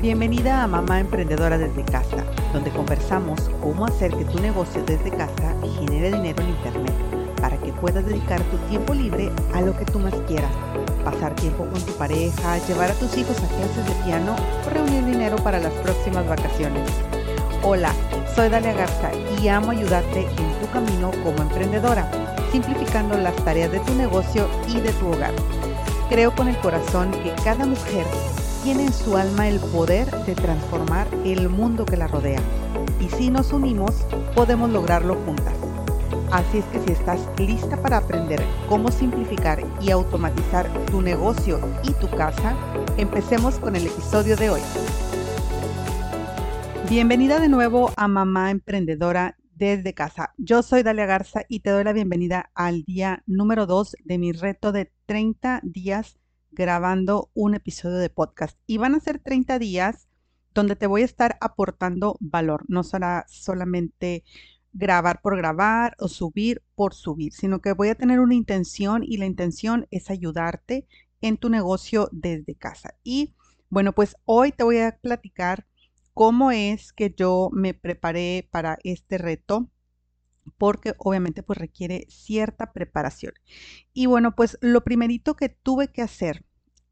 Bienvenida a Mamá Emprendedora desde casa, donde conversamos cómo hacer que tu negocio desde casa genere dinero en Internet para que puedas dedicar tu tiempo libre a lo que tú más quieras. Pasar tiempo con tu pareja, llevar a tus hijos a clases de piano o reunir dinero para las próximas vacaciones. Hola, soy Dalia Garza y amo ayudarte en tu camino como emprendedora, simplificando las tareas de tu negocio y de tu hogar. Creo con el corazón que cada mujer tiene en su alma el poder de transformar el mundo que la rodea. Y si nos unimos, podemos lograrlo juntas. Así es que si estás lista para aprender cómo simplificar y automatizar tu negocio y tu casa, empecemos con el episodio de hoy. Bienvenida de nuevo a Mamá Emprendedora desde casa. Yo soy Dalia Garza y te doy la bienvenida al día número 2 de mi reto de 30 días grabando un episodio de podcast. Y van a ser 30 días donde te voy a estar aportando valor. No será solamente grabar por grabar o subir por subir, sino que voy a tener una intención y la intención es ayudarte en tu negocio desde casa. Y bueno, pues hoy te voy a platicar cómo es que yo me preparé para este reto porque obviamente pues requiere cierta preparación. Y bueno, pues lo primerito que tuve que hacer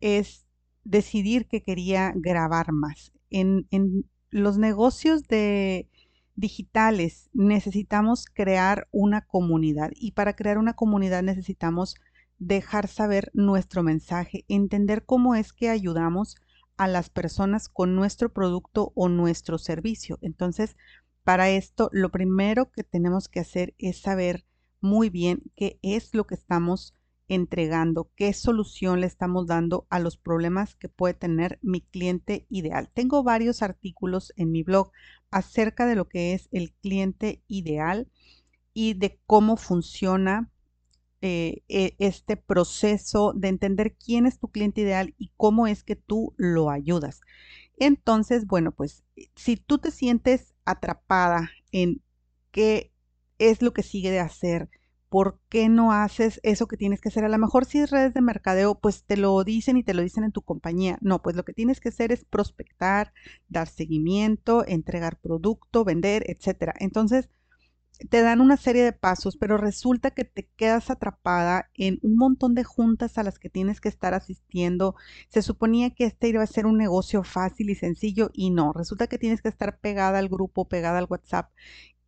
es decidir que quería grabar más. En, en los negocios de digitales necesitamos crear una comunidad y para crear una comunidad necesitamos dejar saber nuestro mensaje, entender cómo es que ayudamos a las personas con nuestro producto o nuestro servicio. Entonces, para esto, lo primero que tenemos que hacer es saber muy bien qué es lo que estamos entregando, qué solución le estamos dando a los problemas que puede tener mi cliente ideal. Tengo varios artículos en mi blog acerca de lo que es el cliente ideal y de cómo funciona eh, e, este proceso de entender quién es tu cliente ideal y cómo es que tú lo ayudas. Entonces, bueno, pues si tú te sientes atrapada en qué es lo que sigue de hacer, por qué no haces eso que tienes que hacer. A lo mejor si es redes de mercadeo, pues te lo dicen y te lo dicen en tu compañía. No, pues lo que tienes que hacer es prospectar, dar seguimiento, entregar producto, vender, etcétera. Entonces, te dan una serie de pasos, pero resulta que te quedas atrapada en un montón de juntas a las que tienes que estar asistiendo. Se suponía que este iba a ser un negocio fácil y sencillo y no, resulta que tienes que estar pegada al grupo, pegada al WhatsApp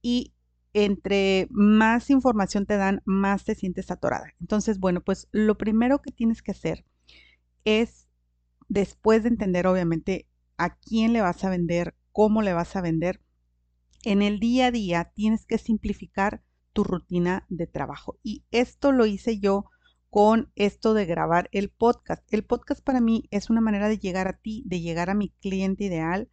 y entre más información te dan, más te sientes atorada. Entonces, bueno, pues lo primero que tienes que hacer es, después de entender obviamente a quién le vas a vender, cómo le vas a vender, en el día a día tienes que simplificar tu rutina de trabajo. Y esto lo hice yo con esto de grabar el podcast. El podcast para mí es una manera de llegar a ti, de llegar a mi cliente ideal,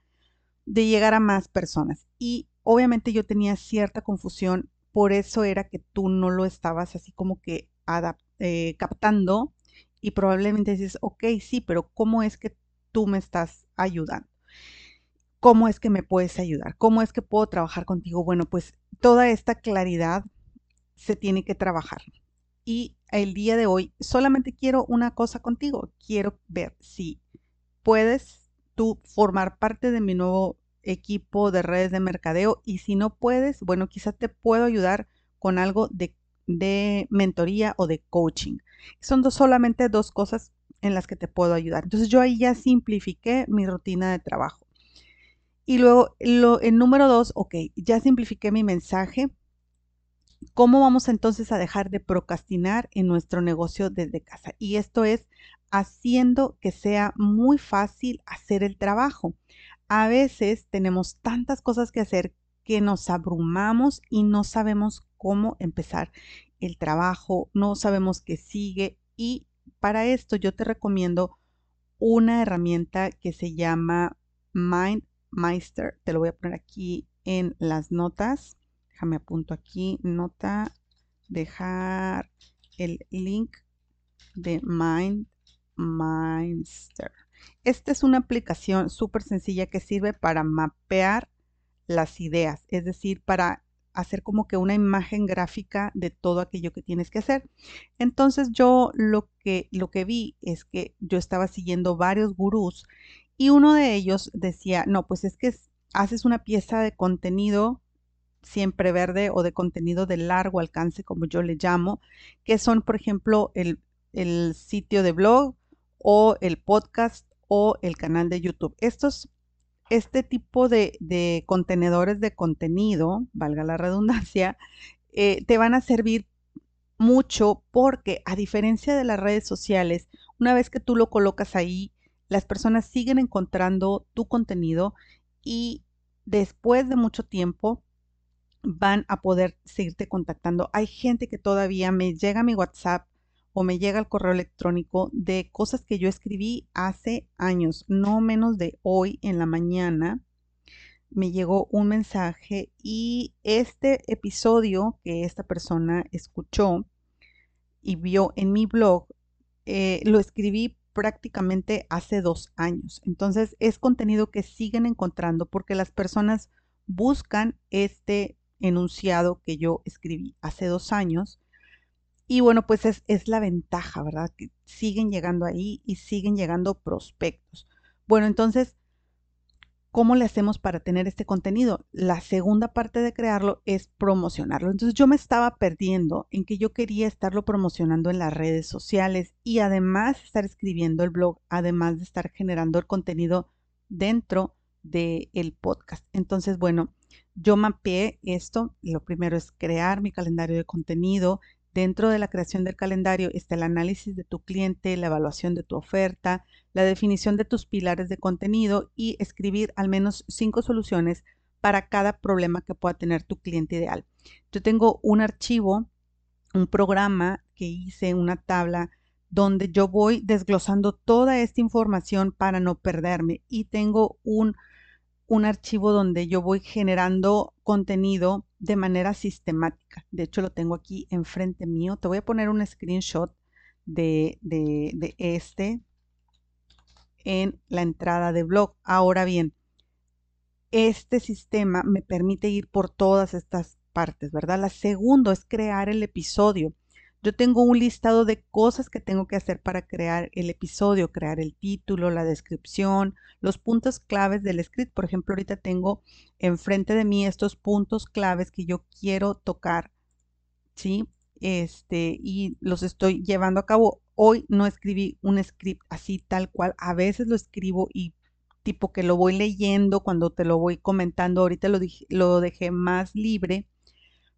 de llegar a más personas. Y obviamente yo tenía cierta confusión, por eso era que tú no lo estabas así como que eh, captando y probablemente dices, ok, sí, pero ¿cómo es que tú me estás ayudando? ¿Cómo es que me puedes ayudar? ¿Cómo es que puedo trabajar contigo? Bueno, pues toda esta claridad se tiene que trabajar. Y el día de hoy solamente quiero una cosa contigo. Quiero ver si puedes tú formar parte de mi nuevo equipo de redes de mercadeo y si no puedes, bueno, quizás te puedo ayudar con algo de, de mentoría o de coaching. Son dos, solamente dos cosas en las que te puedo ayudar. Entonces yo ahí ya simplifiqué mi rutina de trabajo. Y luego, lo, el número dos, ok, ya simplifiqué mi mensaje. ¿Cómo vamos entonces a dejar de procrastinar en nuestro negocio desde casa? Y esto es haciendo que sea muy fácil hacer el trabajo. A veces tenemos tantas cosas que hacer que nos abrumamos y no sabemos cómo empezar el trabajo, no sabemos qué sigue y para esto yo te recomiendo una herramienta que se llama Mind Meister. Te lo voy a poner aquí en las notas. Déjame apunto aquí, nota, dejar el link de Mind Meister. Esta es una aplicación súper sencilla que sirve para mapear las ideas, es decir, para hacer como que una imagen gráfica de todo aquello que tienes que hacer. Entonces yo lo que, lo que vi es que yo estaba siguiendo varios gurús Y uno de ellos decía, no, pues es que haces una pieza de contenido siempre verde o de contenido de largo alcance, como yo le llamo, que son, por ejemplo, el, sitio de blog o el podcast o el canal de YouTube. Estos, este tipo de, contenedores de contenido, valga la redundancia, eh, te van a servir mucho porque a diferencia de las redes sociales, una vez que tú lo colocas ahí, las personas siguen encontrando tu contenido y después de mucho tiempo van a poder seguirte contactando. Hay gente que todavía me llega a mi WhatsApp o me llega al correo electrónico de cosas que yo escribí hace años, no menos de hoy en la mañana. Me llegó un mensaje y este episodio que esta persona escuchó y vio en mi blog, eh, lo escribí prácticamente hace dos años. Entonces es contenido que siguen encontrando porque las personas buscan este enunciado que yo escribí hace dos años. Y bueno, pues es, es la ventaja, ¿verdad? Que siguen llegando ahí y siguen llegando prospectos. Bueno, entonces ¿Cómo le hacemos para tener este contenido? La segunda parte de crearlo es promocionarlo. Entonces yo me estaba perdiendo en que yo quería estarlo promocionando en las redes sociales y además estar escribiendo el blog, además de estar generando el contenido dentro del podcast. Entonces, bueno, yo mapeé esto. Lo primero es crear mi calendario de contenido, Dentro de la creación del calendario está el análisis de tu cliente, la evaluación de tu oferta, la definición de tus pilares de contenido y escribir al menos cinco soluciones para cada problema que pueda tener tu cliente ideal. Yo tengo un archivo, un programa que hice, una tabla donde yo voy desglosando toda esta información para no perderme y tengo un un archivo donde yo voy generando contenido de manera sistemática. De hecho, lo tengo aquí enfrente mío. Te voy a poner un screenshot de, de, este en la entrada de blog. Ahora bien, este sistema me permite ir por todas estas partes, ¿verdad? La segunda es crear el episodio. Yo tengo un listado de cosas que tengo que hacer para crear el episodio, crear el título, la descripción, los puntos claves del script. Por ejemplo, ahorita tengo enfrente de mí estos puntos claves que yo quiero tocar, ¿sí? Este, y los estoy llevando a cabo. Hoy no escribí un script así tal cual. A veces lo escribo y tipo que lo voy leyendo cuando te lo voy comentando. Ahorita lo, lo dejé más libre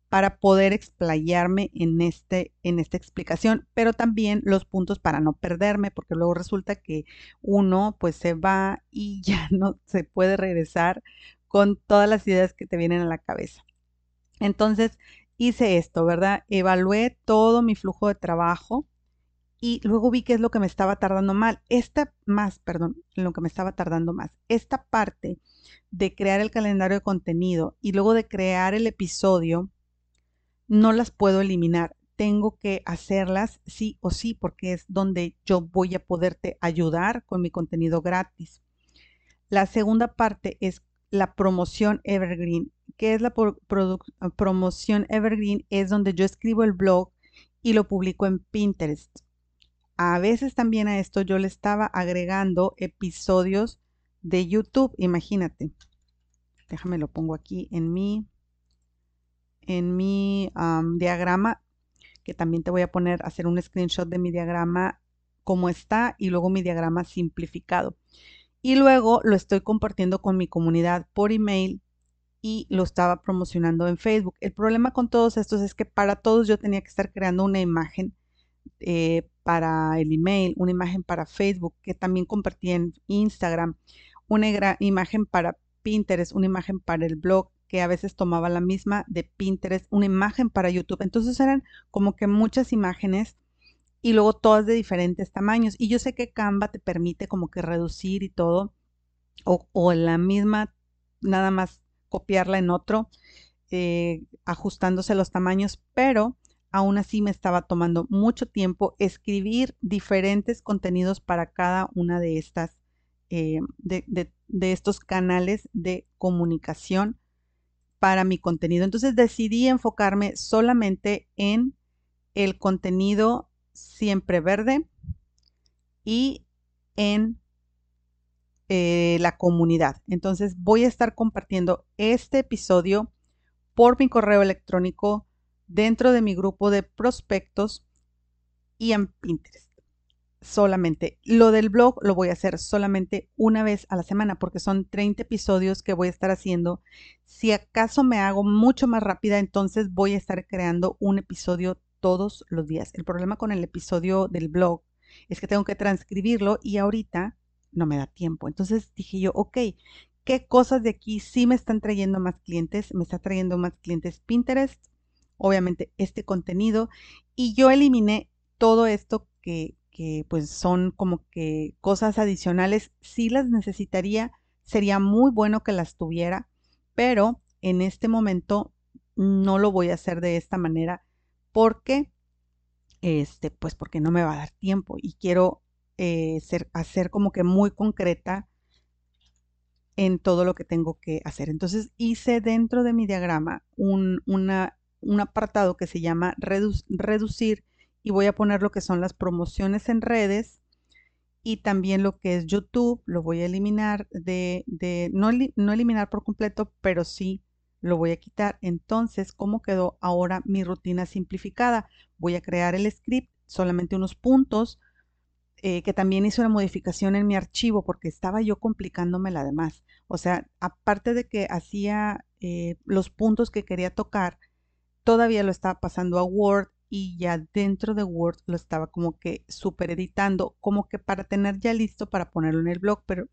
para poder explayarme en, este, en esta explicación, pero también los puntos para no perderme, porque luego resulta que uno pues se va y ya no se puede regresar con todas las ideas que te vienen a la cabeza. Entonces hice esto, ¿verdad? Evalué todo mi flujo de trabajo y luego vi qué es lo que me estaba tardando mal. Esta más, perdón, lo que me estaba tardando más. Esta parte de crear el calendario de contenido y luego de crear el episodio no las puedo eliminar. Tengo que hacerlas sí o sí porque es donde yo voy a poderte ayudar con mi contenido gratis. La segunda parte es la promoción evergreen. ¿Qué es la promoción evergreen? Es donde yo escribo el blog y lo publico en Pinterest. A veces también a esto yo le estaba agregando episodios de YouTube. Imagínate. Déjame lo pongo aquí en mi en mi diagrama, que también te voy a poner, hacer un screenshot de mi diagrama como está y luego mi diagrama simplificado. Y luego lo estoy compartiendo con mi comunidad por email y lo estaba promocionando en Facebook. El problema con todos estos es que para todos yo tenía que estar creando una imagen eh, para el email, una imagen para Facebook, que también compartí en Instagram, una imagen para Pinterest, una imagen para el blog que a veces tomaba la misma de Pinterest, una imagen para YouTube. Entonces eran como que muchas imágenes y luego todas de diferentes tamaños. Y yo sé que Canva te permite como que reducir y todo, o, la misma, nada más copiarla en otro, eh, ajustándose los tamaños, pero aún así me estaba tomando mucho tiempo escribir diferentes contenidos para cada una de estas, eh, de estos canales de comunicación para mi contenido. Entonces decidí enfocarme solamente en el contenido siempre verde y en eh, la comunidad. Entonces voy a estar compartiendo este episodio por mi correo electrónico dentro de mi grupo de prospectos y en Pinterest. Solamente. Lo del blog lo voy a hacer solamente una vez a la semana porque son 30 episodios que voy a estar haciendo. Si acaso me hago mucho más rápida, entonces voy a estar creando un episodio todos los días. El problema con el episodio del blog es que tengo que transcribirlo y ahorita no me da tiempo. Entonces dije yo, ok, ¿qué cosas de aquí sí me están trayendo más clientes? Me está trayendo más clientes Pinterest, obviamente este contenido y yo eliminé todo esto que, que pues son como que cosas adicionales. Si las necesitaría, sería muy bueno que las tuviera, pero en este momento no lo voy a hacer de esta manera porque, este, pues porque no me va a dar tiempo y quiero eh, ser, hacer como que muy concreta en todo lo que tengo que hacer. Entonces hice dentro de mi diagrama un, un apartado que se llama reducir y voy a poner lo que son las promociones en redes y también lo que es YouTube, lo voy a eliminar de, de no, no eliminar por completo, pero sí lo voy a quitar. Entonces, ¿cómo quedó ahora mi rutina simplificada? Voy a crear el script, solamente unos puntos, eh, que también hice una modificación en mi archivo porque estaba yo complicándome la demás. O sea, aparte de que hacía eh, los puntos que quería tocar, todavía lo estaba pasando a Word y ya dentro de Word lo estaba como que super editando, como que para tener ya listo para ponerlo en el blog, pero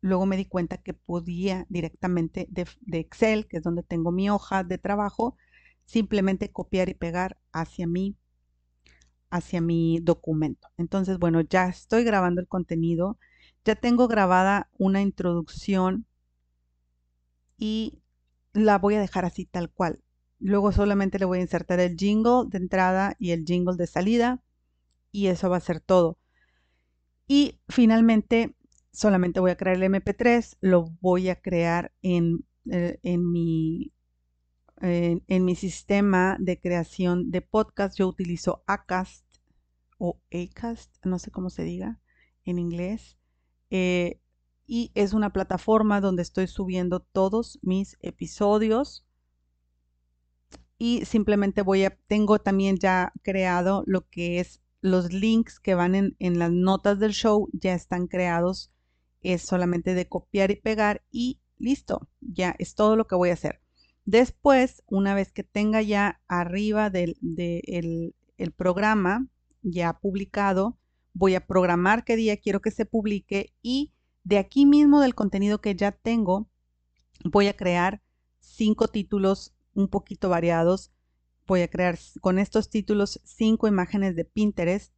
luego me di cuenta que podía directamente de, Excel, que es donde tengo mi hoja de trabajo, simplemente copiar y pegar hacia mi, hacia mi documento. Entonces, bueno, ya estoy grabando el contenido, ya tengo grabada una introducción y la voy a dejar así tal cual. Luego solamente le voy a insertar el jingle de entrada y el jingle de salida y eso va a ser todo. Y finalmente solamente voy a crear el MP3, lo voy a crear en, eh, en, mi, en, mi sistema de creación de podcast. Yo utilizo Acast o Acast, no sé cómo se diga en inglés. Eh, y es una plataforma donde estoy subiendo todos mis episodios y simplemente voy a, tengo también ya creado lo que es los links que van en, en las notas del show, ya están creados es solamente de copiar y pegar y listo, ya es todo lo que voy a hacer. Después, una vez que tenga ya arriba del el programa ya publicado, voy a programar qué día quiero que se publique y de aquí mismo del contenido que ya tengo, voy a crear cinco títulos un poquito variados. Voy a crear con estos títulos cinco imágenes de Pinterest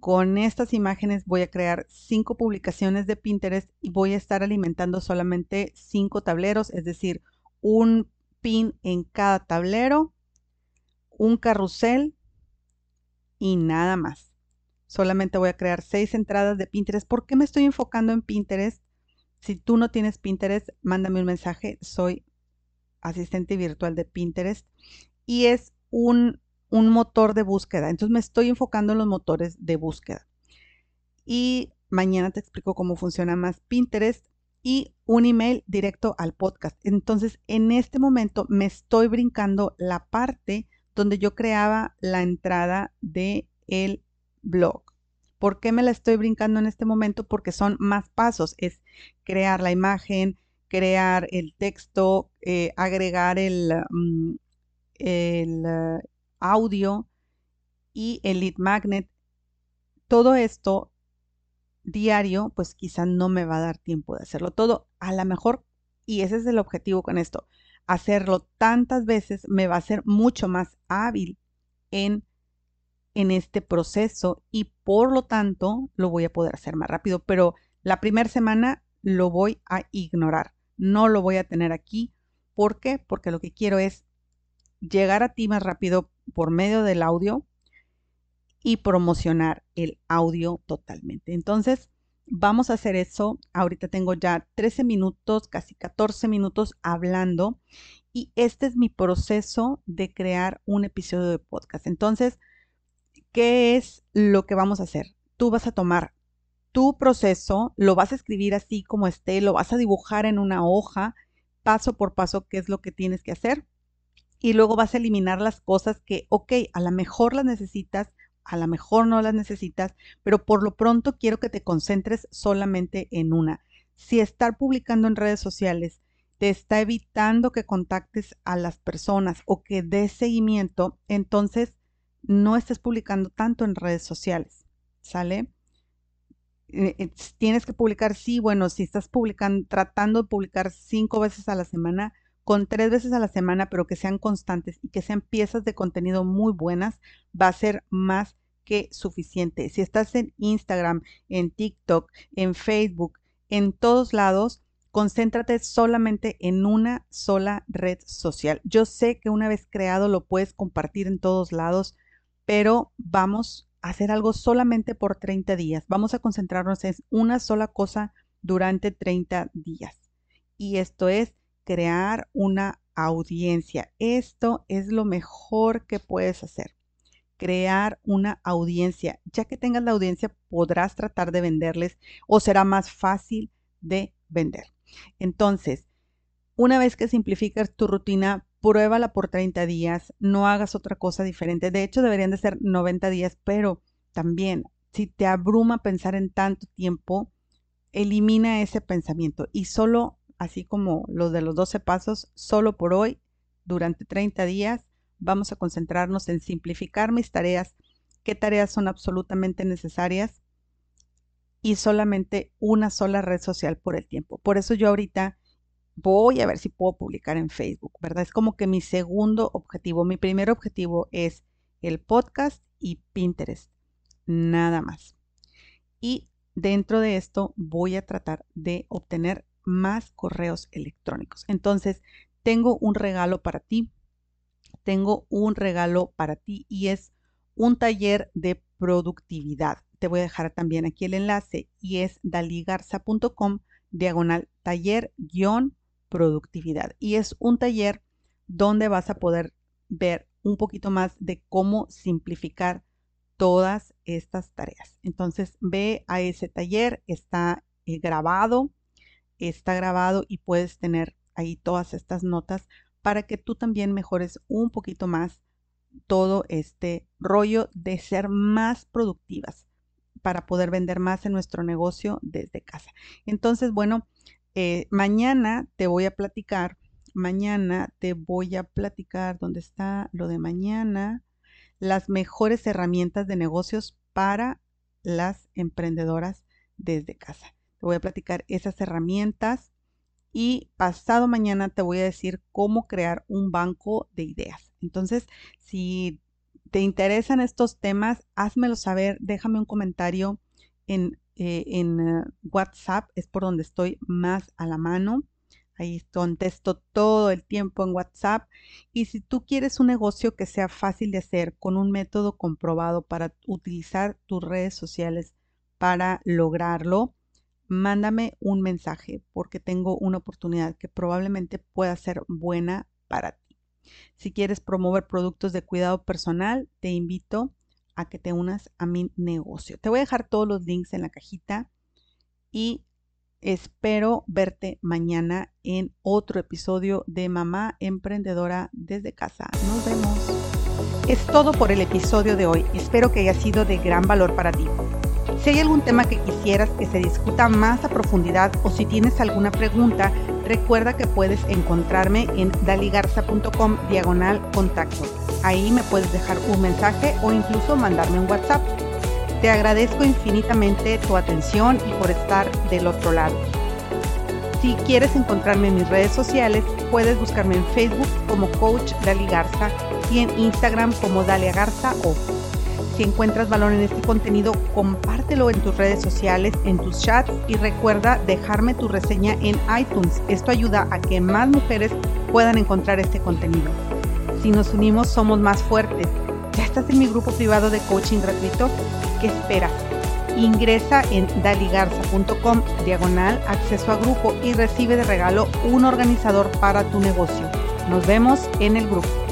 con estas imágenes voy a crear cinco publicaciones de Pinterest y voy a estar alimentando solamente cinco tableros, es decir, un pin en cada tablero, un carrusel y nada más. Solamente voy a crear seis entradas de Pinterest. ¿Por qué me estoy enfocando en Pinterest? Si tú no tienes Pinterest, mándame un mensaje. Soy asistente virtual de Pinterest y es un un motor de búsqueda. Entonces me estoy enfocando en los motores de búsqueda. Y mañana te explico cómo funciona más Pinterest y un email directo al podcast. Entonces en este momento me estoy brincando la parte donde yo creaba la entrada de el blog. ¿Por qué me la estoy brincando en este momento? Porque son más pasos. Es crear la imagen, crear el texto, eh, agregar el, mm, el audio y el lead magnet. Todo esto diario, pues quizá no me va a dar tiempo de hacerlo todo. A lo mejor, y ese es el objetivo con esto, hacerlo tantas veces me va a ser mucho más hábil en, en este proceso y por lo tanto lo voy a poder hacer más rápido. Pero la primera semana lo voy a ignorar. No lo voy a tener aquí. ¿Por qué? Porque lo que quiero es llegar a ti más rápido por medio del audio y promocionar el audio totalmente. Entonces, vamos a hacer eso. Ahorita tengo ya 13 minutos, casi 14 minutos hablando y este es mi proceso de crear un episodio de podcast. Entonces, ¿qué es lo que vamos a hacer? Tú vas a tomar tu proceso, lo vas a escribir así como esté, lo vas a dibujar en una hoja, paso por paso, qué es lo que tienes que hacer. Y luego vas a eliminar las cosas que, ok, a lo mejor las necesitas, a lo mejor no las necesitas, pero por lo pronto quiero que te concentres solamente en una. Si estar publicando en redes sociales te está evitando que contactes a las personas o que des seguimiento, entonces no estés publicando tanto en redes sociales. ¿Sale? Eh, eh, tienes que publicar, sí, bueno, si estás publicando, tratando de publicar cinco veces a la semana, con tres veces a la semana, pero que sean constantes y que sean piezas de contenido muy buenas, va a ser más que suficiente. Si estás en Instagram, en TikTok, en Facebook, en todos lados, concéntrate solamente en una sola red social. Yo sé que una vez creado lo puedes compartir en todos lados, pero vamos hacer algo solamente por 30 días. Vamos a concentrarnos en una sola cosa durante 30 días. Y esto es crear una audiencia. Esto es lo mejor que puedes hacer. Crear una audiencia. Ya que tengas la audiencia, podrás tratar de venderles o será más fácil de vender. Entonces, una vez que simplificas tu rutina, pruébala por 30 días, no hagas otra cosa diferente. De hecho, deberían de ser 90 días, pero también, si te abruma pensar en tanto tiempo, elimina ese pensamiento y solo así como los de los 12 pasos, solo por hoy, durante 30 días, vamos a concentrarnos en simplificar mis tareas, qué tareas son absolutamente necesarias y solamente una sola red social por el tiempo. Por eso yo ahorita voy a ver si puedo publicar en Facebook, ¿verdad? Es como que mi segundo objetivo, mi primer objetivo es el podcast y Pinterest, nada más. Y dentro de esto voy a tratar de obtener más correos electrónicos. Entonces, tengo un regalo para ti. Tengo un regalo para ti y es un taller de productividad. Te voy a dejar también aquí el enlace y es daligarza.com diagonal taller guion productividad. Y es un taller donde vas a poder ver un poquito más de cómo simplificar todas estas tareas. Entonces ve a ese taller, está eh, grabado, está grabado y puedes tener ahí todas estas notas para que tú también mejores un poquito más todo este rollo de ser más productivas para poder vender más en nuestro negocio desde casa. Entonces, bueno, eh, mañana te voy a platicar, mañana te voy a platicar, ¿dónde está lo de mañana? Las mejores herramientas de negocios para las emprendedoras desde casa voy a platicar esas herramientas y pasado mañana te voy a decir cómo crear un banco de ideas. Entonces, si te interesan estos temas, házmelo saber, déjame un comentario en, eh, en eh, WhatsApp, es por donde estoy más a la mano. Ahí contesto todo el tiempo en WhatsApp. Y si tú quieres un negocio que sea fácil de hacer con un método comprobado para utilizar tus redes sociales para lograrlo, mándame un mensaje porque tengo una oportunidad que probablemente pueda ser buena para ti. Si quieres promover productos de cuidado personal, te invito a que te unas a mi negocio. Te voy a dejar todos los links en la cajita y espero verte mañana en otro episodio de Mamá Emprendedora desde casa. Nos vemos. Es todo por el episodio de hoy. Espero que haya sido de gran valor para ti. Si hay algún tema que quisieras que se discuta más a profundidad o si tienes alguna pregunta, recuerda que puedes encontrarme en daligarza.com diagonal contacto. Ahí me puedes dejar un mensaje o incluso mandarme un WhatsApp. Te agradezco infinitamente tu atención y por estar del otro lado. Si quieres encontrarme en mis redes sociales, puedes buscarme en Facebook como Coach Dali Garza y en Instagram como Dalia Garza o si encuentras valor en este contenido, compártelo en tus redes sociales, en tus chats y recuerda dejarme tu reseña en iTunes. Esto ayuda a que más mujeres puedan encontrar este contenido. Si nos unimos, somos más fuertes. ¿Ya estás en mi grupo privado de coaching gratuito? ¿Qué esperas? Ingresa en daligarza.com diagonal acceso a grupo y recibe de regalo un organizador para tu negocio. Nos vemos en el grupo.